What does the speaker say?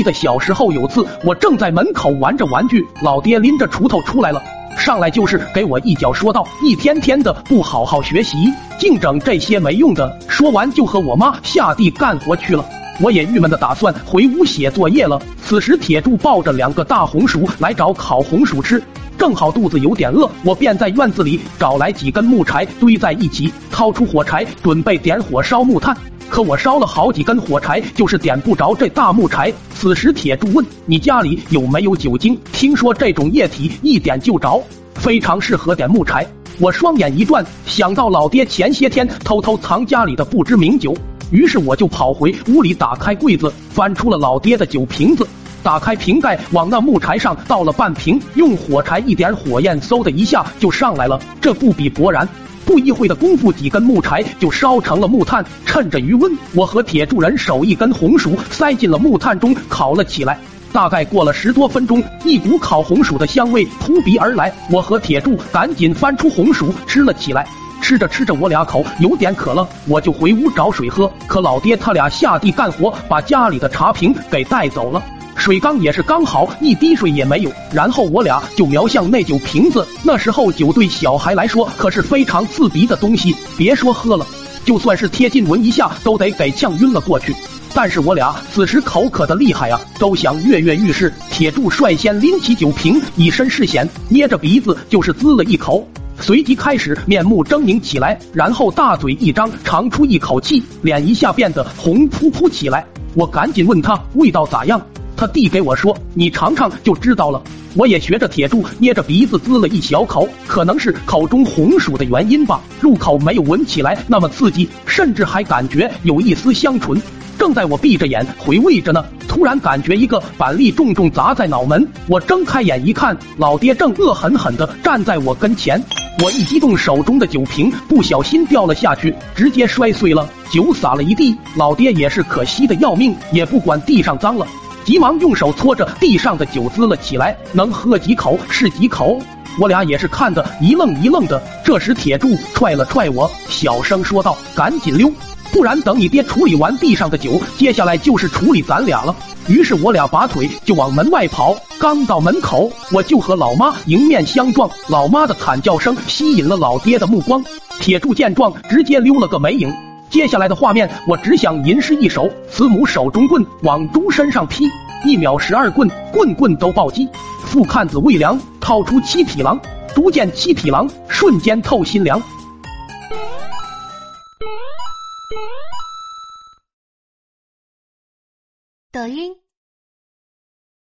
记得小时候有次，我正在门口玩着玩具，老爹拎着锄头出来了，上来就是给我一脚，说道：“一天天的不好好学习，净整这些没用的。”说完就和我妈下地干活去了。我也郁闷的打算回屋写作业了。此时铁柱抱着两个大红薯来找烤红薯吃，正好肚子有点饿，我便在院子里找来几根木柴堆在一起，掏出火柴准备点火烧木炭。可我烧了好几根火柴，就是点不着这大木柴。此时铁柱问：“你家里有没有酒精？听说这种液体一点就着，非常适合点木柴。”我双眼一转，想到老爹前些天偷偷藏家里的不知名酒。于是我就跑回屋里，打开柜子，翻出了老爹的酒瓶子，打开瓶盖，往那木柴上倒了半瓶，用火柴一点，火焰嗖的一下就上来了。这不比勃然，不一会的功夫，几根木柴就烧成了木炭。趁着余温，我和铁柱人手一根红薯塞进了木炭中烤了起来。大概过了十多分钟，一股烤红薯的香味扑鼻而来，我和铁柱赶紧翻出红薯吃了起来。吃着吃着，我俩口有点渴了，我就回屋找水喝。可老爹他俩下地干活，把家里的茶瓶给带走了，水缸也是刚好一滴水也没有。然后我俩就瞄向那酒瓶子。那时候酒对小孩来说可是非常刺鼻的东西，别说喝了，就算是贴近闻一下，都得给呛晕了过去。但是我俩此时口渴的厉害啊，都想跃跃欲试。铁柱率先拎起酒瓶，以身试险，捏着鼻子就是滋了一口。随即开始面目狰狞起来，然后大嘴一张，长出一口气，脸一下变得红扑扑起来。我赶紧问他味道咋样，他递给我说：“你尝尝就知道了。”我也学着铁柱捏着鼻子滋了一小口，可能是口中红薯的原因吧，入口没有闻起来那么刺激，甚至还感觉有一丝香醇。正在我闭着眼回味着呢，突然感觉一个板栗重重砸在脑门。我睁开眼一看，老爹正恶狠狠地站在我跟前。我一激动，手中的酒瓶不小心掉了下去，直接摔碎了，酒洒了一地。老爹也是可惜的要命，也不管地上脏了，急忙用手搓着地上的酒滋了起来，能喝几口是几口。我俩也是看得一愣一愣的。这时铁柱踹了踹我，小声说道：“赶紧溜。”不然等你爹处理完地上的酒，接下来就是处理咱俩了。于是我俩拔腿就往门外跑。刚到门口，我就和老妈迎面相撞。老妈的惨叫声吸引了老爹的目光。铁柱见状，直接溜了个没影。接下来的画面，我只想吟诗一首：慈母手中棍，往猪身上劈，一秒十二棍，棍棍都暴击。父看子未凉，掏出七匹狼，猪见七匹狼，瞬间透心凉。抖音。